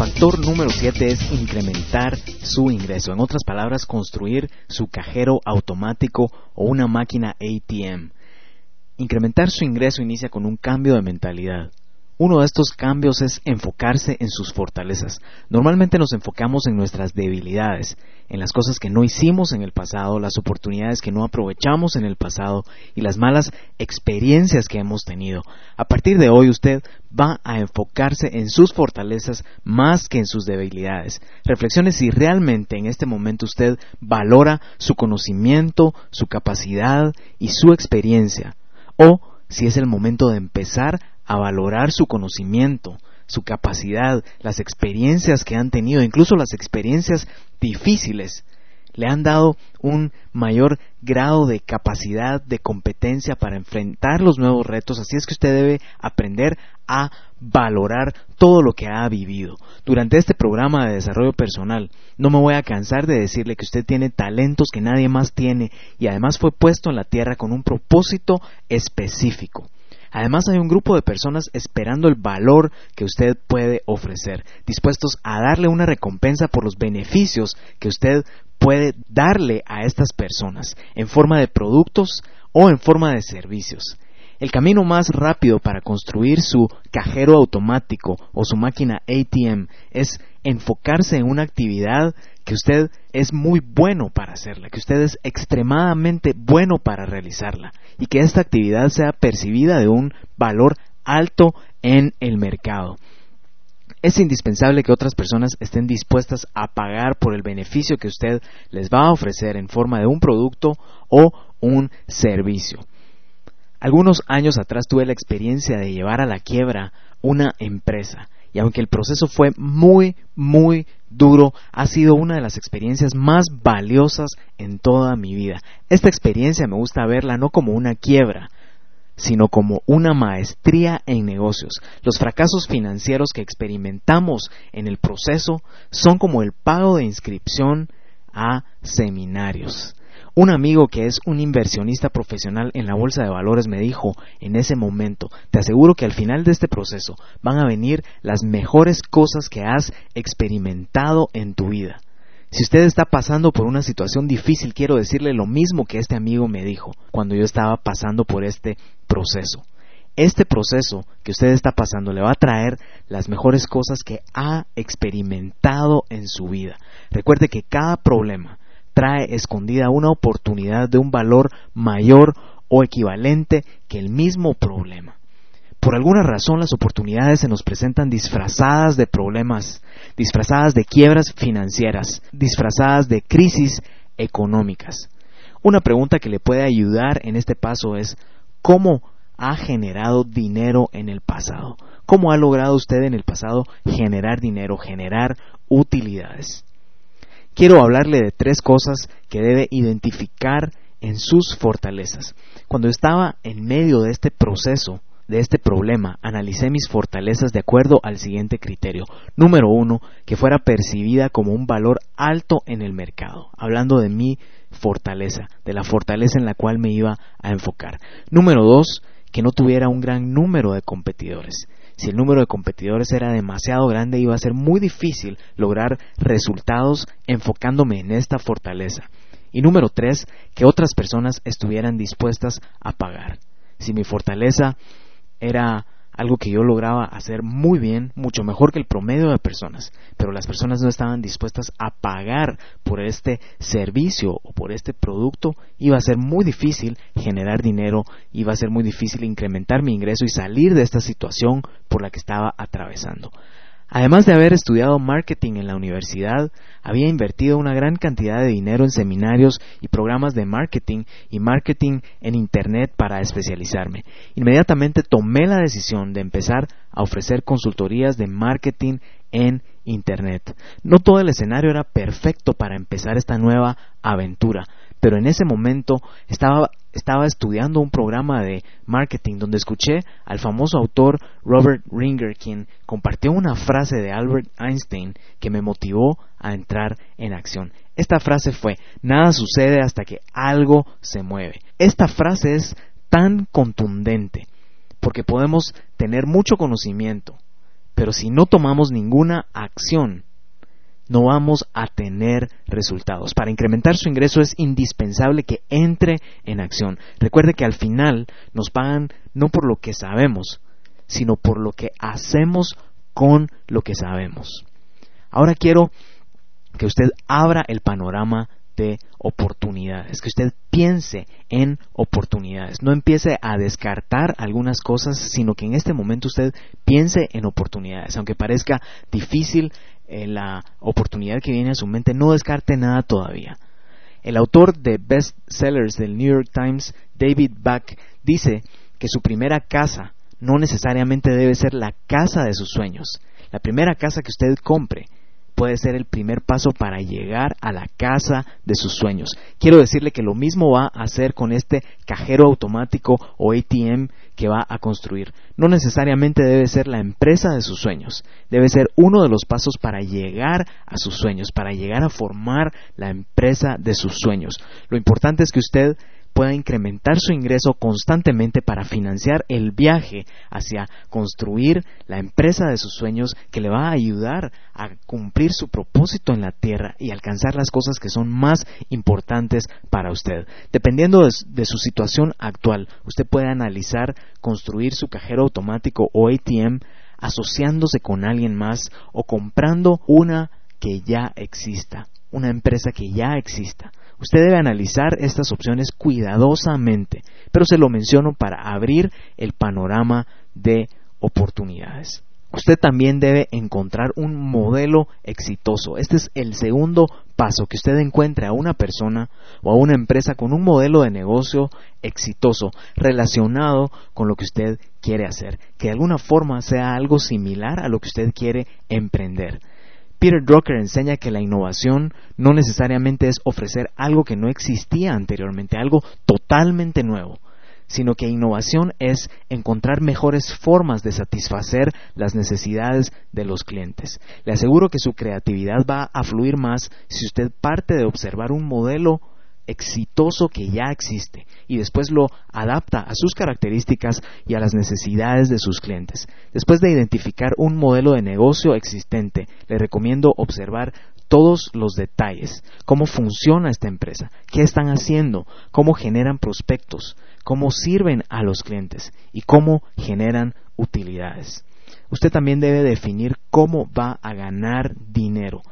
Factor número 7 es incrementar su ingreso. En otras palabras, construir su cajero automático o una máquina ATM. Incrementar su ingreso inicia con un cambio de mentalidad. Uno de estos cambios es enfocarse en sus fortalezas. Normalmente nos enfocamos en nuestras debilidades, en las cosas que no hicimos en el pasado, las oportunidades que no aprovechamos en el pasado y las malas experiencias que hemos tenido. A partir de hoy usted va a enfocarse en sus fortalezas más que en sus debilidades. Reflexione si realmente en este momento usted valora su conocimiento, su capacidad y su experiencia o si es el momento de empezar a valorar su conocimiento, su capacidad, las experiencias que han tenido, incluso las experiencias difíciles, le han dado un mayor grado de capacidad, de competencia para enfrentar los nuevos retos. Así es que usted debe aprender a valorar todo lo que ha vivido. Durante este programa de desarrollo personal, no me voy a cansar de decirle que usted tiene talentos que nadie más tiene y además fue puesto en la tierra con un propósito específico. Además hay un grupo de personas esperando el valor que usted puede ofrecer, dispuestos a darle una recompensa por los beneficios que usted puede darle a estas personas en forma de productos o en forma de servicios. El camino más rápido para construir su cajero automático o su máquina ATM es enfocarse en una actividad que usted es muy bueno para hacerla, que usted es extremadamente bueno para realizarla y que esta actividad sea percibida de un valor alto en el mercado. Es indispensable que otras personas estén dispuestas a pagar por el beneficio que usted les va a ofrecer en forma de un producto o un servicio. Algunos años atrás tuve la experiencia de llevar a la quiebra una empresa y aunque el proceso fue muy, muy duro, ha sido una de las experiencias más valiosas en toda mi vida. Esta experiencia me gusta verla no como una quiebra, sino como una maestría en negocios. Los fracasos financieros que experimentamos en el proceso son como el pago de inscripción a seminarios. Un amigo que es un inversionista profesional en la bolsa de valores me dijo en ese momento, te aseguro que al final de este proceso van a venir las mejores cosas que has experimentado en tu vida. Si usted está pasando por una situación difícil, quiero decirle lo mismo que este amigo me dijo cuando yo estaba pasando por este proceso. Este proceso que usted está pasando le va a traer las mejores cosas que ha experimentado en su vida. Recuerde que cada problema, trae escondida una oportunidad de un valor mayor o equivalente que el mismo problema. Por alguna razón las oportunidades se nos presentan disfrazadas de problemas, disfrazadas de quiebras financieras, disfrazadas de crisis económicas. Una pregunta que le puede ayudar en este paso es ¿cómo ha generado dinero en el pasado? ¿Cómo ha logrado usted en el pasado generar dinero, generar utilidades? Quiero hablarle de tres cosas que debe identificar en sus fortalezas. Cuando estaba en medio de este proceso, de este problema, analicé mis fortalezas de acuerdo al siguiente criterio. Número uno, que fuera percibida como un valor alto en el mercado, hablando de mi fortaleza, de la fortaleza en la cual me iba a enfocar. Número dos, que no tuviera un gran número de competidores si el número de competidores era demasiado grande iba a ser muy difícil lograr resultados enfocándome en esta fortaleza. Y número tres, que otras personas estuvieran dispuestas a pagar. Si mi fortaleza era algo que yo lograba hacer muy bien, mucho mejor que el promedio de personas, pero las personas no estaban dispuestas a pagar por este servicio o por este producto, iba a ser muy difícil generar dinero, iba a ser muy difícil incrementar mi ingreso y salir de esta situación por la que estaba atravesando. Además de haber estudiado marketing en la universidad, había invertido una gran cantidad de dinero en seminarios y programas de marketing y marketing en Internet para especializarme. Inmediatamente tomé la decisión de empezar a ofrecer consultorías de marketing en Internet. No todo el escenario era perfecto para empezar esta nueva aventura, pero en ese momento estaba, estaba estudiando un programa de marketing donde escuché al famoso autor Robert Ringer quien compartió una frase de Albert Einstein que me motivó a entrar en acción. Esta frase fue, nada sucede hasta que algo se mueve. Esta frase es tan contundente porque podemos tener mucho conocimiento, pero si no tomamos ninguna acción, no vamos a tener resultados. Para incrementar su ingreso es indispensable que entre en acción. Recuerde que al final nos pagan no por lo que sabemos, sino por lo que hacemos con lo que sabemos. Ahora quiero que usted abra el panorama de oportunidades, que usted piense en oportunidades, no empiece a descartar algunas cosas, sino que en este momento usted piense en oportunidades, aunque parezca difícil eh, la oportunidad que viene a su mente, no descarte nada todavía. El autor de best sellers del New York Times, David Back, dice que su primera casa no necesariamente debe ser la casa de sus sueños. La primera casa que usted compre puede ser el primer paso para llegar a la casa de sus sueños. Quiero decirle que lo mismo va a hacer con este cajero automático o ATM que va a construir. No necesariamente debe ser la empresa de sus sueños, debe ser uno de los pasos para llegar a sus sueños, para llegar a formar la empresa de sus sueños. Lo importante es que usted pueda incrementar su ingreso constantemente para financiar el viaje hacia construir la empresa de sus sueños que le va a ayudar a cumplir su propósito en la tierra y alcanzar las cosas que son más importantes para usted. Dependiendo de, de su situación actual, usted puede analizar construir su cajero automático o ATM asociándose con alguien más o comprando una que ya exista, una empresa que ya exista. Usted debe analizar estas opciones cuidadosamente, pero se lo menciono para abrir el panorama de oportunidades. Usted también debe encontrar un modelo exitoso. Este es el segundo paso, que usted encuentre a una persona o a una empresa con un modelo de negocio exitoso relacionado con lo que usted quiere hacer, que de alguna forma sea algo similar a lo que usted quiere emprender. Peter Drucker enseña que la innovación no necesariamente es ofrecer algo que no existía anteriormente, algo totalmente nuevo, sino que innovación es encontrar mejores formas de satisfacer las necesidades de los clientes. Le aseguro que su creatividad va a fluir más si usted parte de observar un modelo exitoso que ya existe y después lo adapta a sus características y a las necesidades de sus clientes. Después de identificar un modelo de negocio existente, le recomiendo observar todos los detalles, cómo funciona esta empresa, qué están haciendo, cómo generan prospectos, cómo sirven a los clientes y cómo generan utilidades. Usted también debe definir cómo va a ganar dinero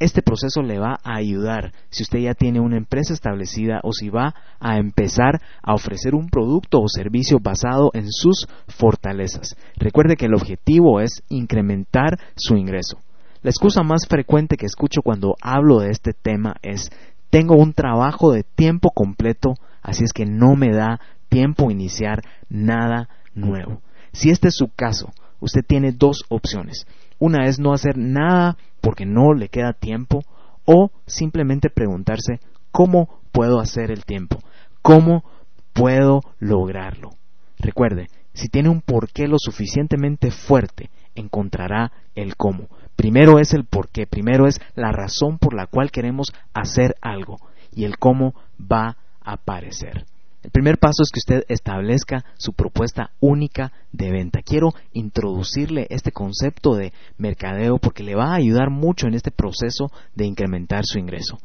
este proceso le va a ayudar si usted ya tiene una empresa establecida o si va a empezar a ofrecer un producto o servicio basado en sus fortalezas. Recuerde que el objetivo es incrementar su ingreso. La excusa más frecuente que escucho cuando hablo de este tema es tengo un trabajo de tiempo completo, así es que no me da tiempo iniciar nada nuevo. Si este es su caso, usted tiene dos opciones. Una es no hacer nada porque no le queda tiempo o simplemente preguntarse cómo puedo hacer el tiempo, cómo puedo lograrlo. Recuerde, si tiene un porqué lo suficientemente fuerte, encontrará el cómo. Primero es el porqué, primero es la razón por la cual queremos hacer algo y el cómo va a aparecer. El primer paso es que usted establezca su propuesta única de venta. Quiero introducirle este concepto de mercadeo porque le va a ayudar mucho en este proceso de incrementar su ingreso.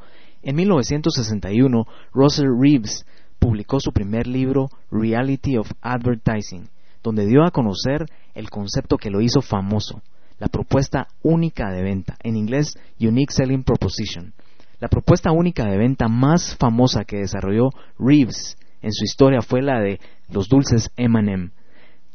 En 1961, Russell Reeves publicó su primer libro, Reality of Advertising, donde dio a conocer el concepto que lo hizo famoso, la propuesta única de venta, en inglés Unique Selling Proposition. La propuesta única de venta más famosa que desarrolló Reeves en su historia fue la de los dulces M&M.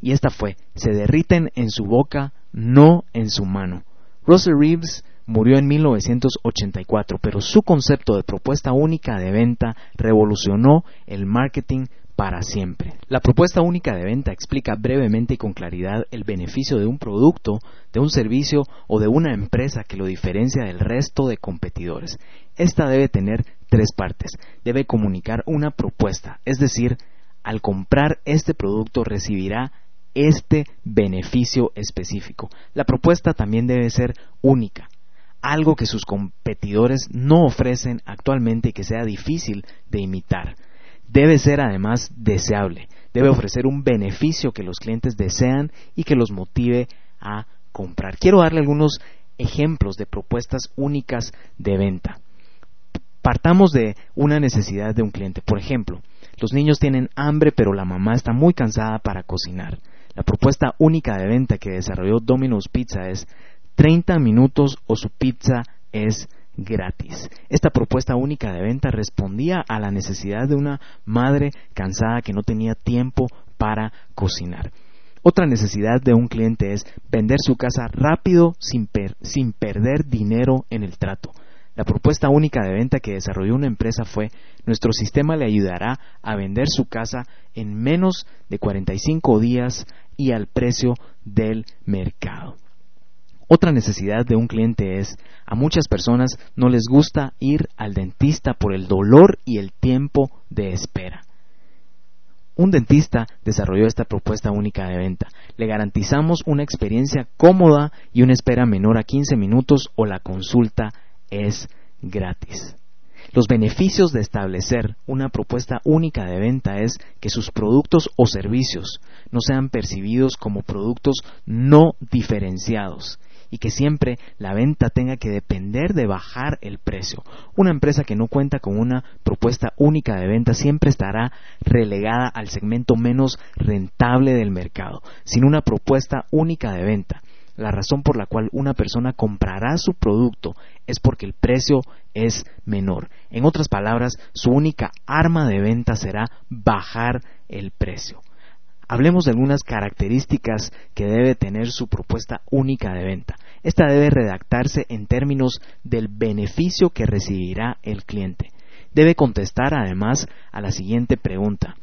Y esta fue, se derriten en su boca, no en su mano. Russell Reeves murió en 1984, pero su concepto de propuesta única de venta revolucionó el marketing para siempre. La propuesta única de venta explica brevemente y con claridad el beneficio de un producto, de un servicio o de una empresa que lo diferencia del resto de competidores. Esta debe tener tres partes. Debe comunicar una propuesta, es decir, al comprar este producto recibirá este beneficio específico. La propuesta también debe ser única, algo que sus competidores no ofrecen actualmente y que sea difícil de imitar. Debe ser además deseable, debe ofrecer un beneficio que los clientes desean y que los motive a comprar. Quiero darle algunos ejemplos de propuestas únicas de venta. Partamos de una necesidad de un cliente. Por ejemplo, los niños tienen hambre pero la mamá está muy cansada para cocinar. La propuesta única de venta que desarrolló Domino's Pizza es 30 minutos o su pizza es gratis. Esta propuesta única de venta respondía a la necesidad de una madre cansada que no tenía tiempo para cocinar. Otra necesidad de un cliente es vender su casa rápido sin, sin, perder dinero en el trato. La propuesta única de venta que desarrolló una empresa fue nuestro sistema le ayudará a vender su casa en menos de 45 días y al precio del mercado. Otra necesidad de un cliente es, a muchas personas no les gusta ir al dentista por el dolor y el tiempo de espera. Un dentista desarrolló esta propuesta única de venta. Le garantizamos una experiencia cómoda y una espera menor a 15 minutos o la consulta es gratis. Los beneficios de establecer una propuesta única de venta es que sus productos o servicios no sean percibidos como productos no diferenciados y que siempre la venta tenga que depender de bajar el precio. Una empresa que no cuenta con una propuesta única de venta siempre estará relegada al segmento menos rentable del mercado, sin una propuesta única de venta. La razón por la cual una persona comprará su producto es porque el precio es menor. En otras palabras, su única arma de venta será bajar el precio. Hablemos de algunas características que debe tener su propuesta única de venta. Esta debe redactarse en términos del beneficio que recibirá el cliente. Debe contestar además a la siguiente pregunta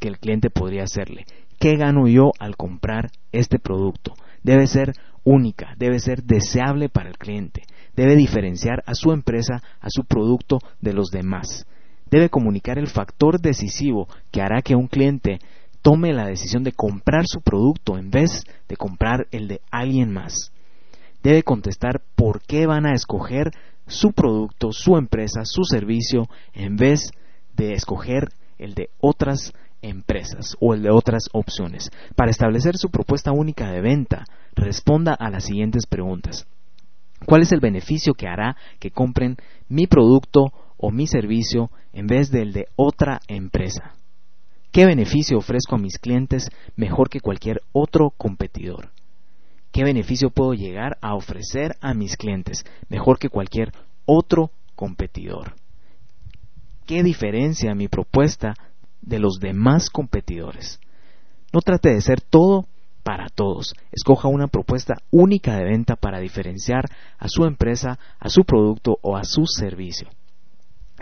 que el cliente podría hacerle. ¿Qué gano yo al comprar este producto? Debe ser única, debe ser deseable para el cliente, debe diferenciar a su empresa, a su producto de los demás. Debe comunicar el factor decisivo que hará que un cliente tome la decisión de comprar su producto en vez de comprar el de alguien más. Debe contestar por qué van a escoger su producto, su empresa, su servicio, en vez de escoger el de otras empresas o el de otras opciones. Para establecer su propuesta única de venta, responda a las siguientes preguntas. ¿Cuál es el beneficio que hará que compren mi producto o mi servicio en vez del de otra empresa? ¿Qué beneficio ofrezco a mis clientes mejor que cualquier otro competidor? ¿Qué beneficio puedo llegar a ofrecer a mis clientes mejor que cualquier otro competidor? ¿Qué diferencia mi propuesta de los demás competidores? No trate de ser todo para todos. Escoja una propuesta única de venta para diferenciar a su empresa, a su producto o a su servicio.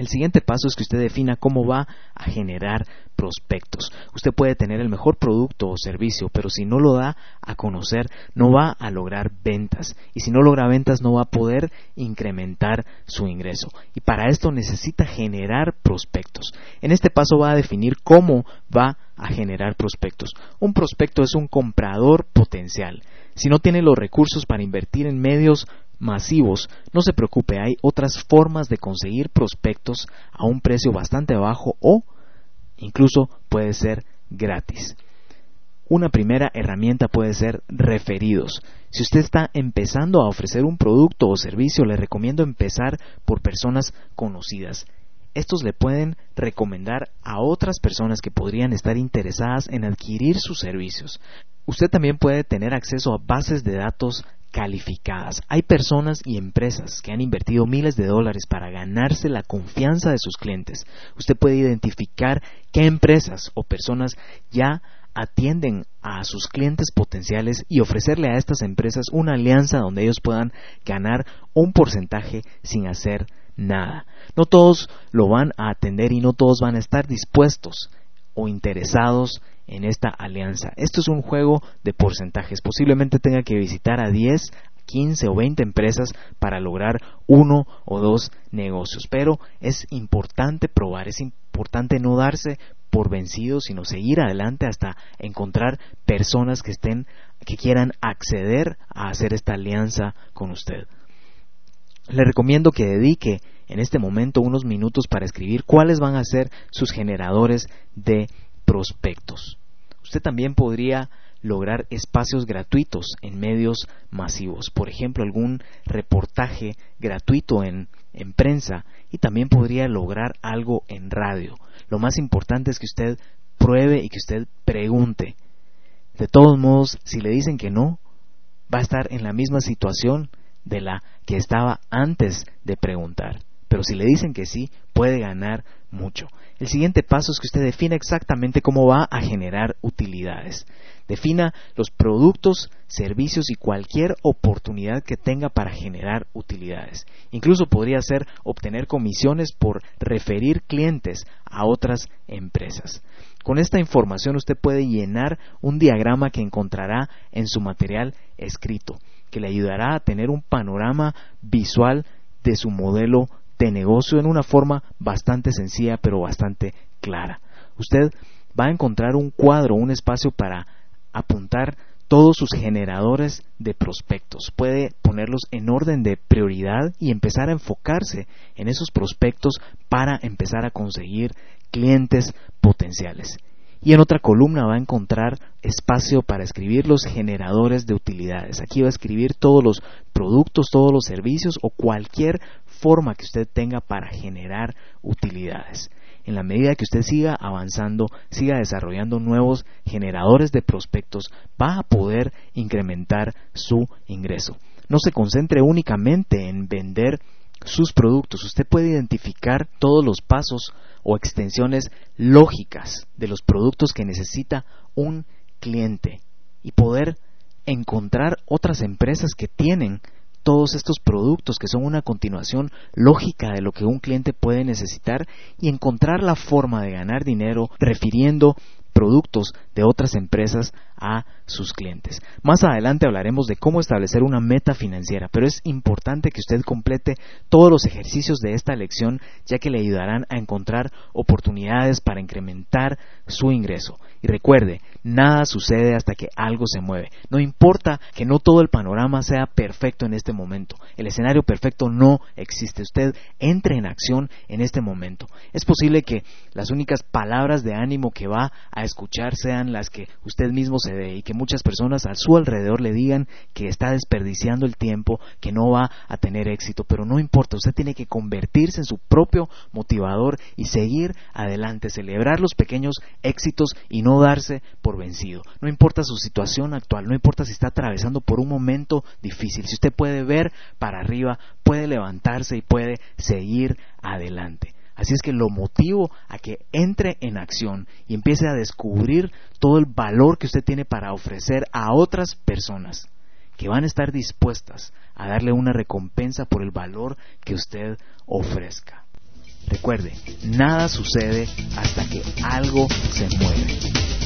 El siguiente paso es que usted defina cómo va a generar prospectos. Usted puede tener el mejor producto o servicio, pero si no lo da a conocer, no va a lograr ventas. Y si no logra ventas, no va a poder incrementar su ingreso. Y para esto necesita generar prospectos. En este paso va a definir cómo va a generar prospectos. Un prospecto es un comprador potencial. Si no tiene los recursos para invertir en medios masivos, no se preocupe, hay otras formas de conseguir prospectos a un precio bastante bajo o incluso puede ser gratis. Una primera herramienta puede ser referidos. Si usted está empezando a ofrecer un producto o servicio, le recomiendo empezar por personas conocidas. Estos le pueden recomendar a otras personas que podrían estar interesadas en adquirir sus servicios. Usted también puede tener acceso a bases de datos calificadas. Hay personas y empresas que han invertido miles de dólares para ganarse la confianza de sus clientes. Usted puede identificar qué empresas o personas ya atienden a sus clientes potenciales y ofrecerle a estas empresas una alianza donde ellos puedan ganar un porcentaje sin hacer nada. No todos lo van a atender y no todos van a estar dispuestos o interesados en esta alianza. Esto es un juego de porcentajes. Posiblemente tenga que visitar a 10, 15 o 20 empresas para lograr uno o dos negocios. Pero es importante probar, es importante no darse por vencido, sino seguir adelante hasta encontrar personas que estén que quieran acceder a hacer esta alianza con usted. Le recomiendo que dedique en este momento unos minutos para escribir cuáles van a ser sus generadores de prospectos. Usted también podría lograr espacios gratuitos en medios masivos, por ejemplo, algún reportaje gratuito en, en, prensa y también podría lograr algo en radio. Lo más importante es que usted pruebe y que usted pregunte. De todos modos, si le dicen que no, va a estar en la misma situación de la que estaba antes de preguntar. Pero si le dicen que sí, puede ganar mucho. El siguiente paso es que usted defina exactamente cómo va a generar utilidades. Defina los productos, servicios y cualquier oportunidad que tenga para generar utilidades. Incluso podría ser obtener comisiones por referir clientes a otras empresas. Con esta información usted puede llenar un diagrama que encontrará en su material escrito, que le ayudará a tener un panorama visual de su modelo de negocio en una forma bastante sencilla pero bastante clara. Usted va a encontrar un cuadro, un espacio para apuntar todos sus generadores de prospectos. Puede ponerlos en orden de prioridad y empezar a enfocarse en esos prospectos para empezar a conseguir clientes potenciales. Y en otra columna va a encontrar espacio para escribir los generadores de utilidades. Aquí va a escribir todos los productos, todos los servicios o cualquier forma que usted tenga para generar utilidades. En la medida que usted siga avanzando, siga desarrollando nuevos generadores de prospectos, va a poder incrementar su ingreso. No se concentre únicamente en vender sus productos. Usted puede identificar todos los pasos o extensiones lógicas de los productos que necesita un cliente y poder encontrar otras empresas que tienen todos estos productos que son una continuación lógica de lo que un cliente puede necesitar y encontrar la forma de ganar dinero refiriendo productos de otras empresas a sus clientes. Más adelante hablaremos de cómo establecer una meta financiera, pero es importante que usted complete todos los ejercicios de esta lección ya que le ayudarán a encontrar oportunidades para incrementar su ingreso. Y recuerde, nada sucede hasta que algo se mueve. No importa que no todo el panorama sea perfecto en este momento. El escenario perfecto no existe. Usted entre en acción en este momento. Es posible que las únicas palabras de ánimo que va a escuchar sean las que usted mismo se y que muchas personas a su alrededor le digan que está desperdiciando el tiempo, que no va a tener éxito, pero no importa, usted tiene que convertirse en su propio motivador y seguir adelante, celebrar los pequeños éxitos y no darse por vencido. No importa su situación actual, no importa si está atravesando por un momento difícil, si usted puede ver para arriba, puede levantarse y puede seguir adelante. Así es que lo motivo a que entre en acción y empiece a descubrir todo el valor que usted tiene para ofrecer a otras personas que van a estar dispuestas a darle una recompensa por el valor que usted ofrezca. Recuerde, nada sucede hasta que algo se mueve.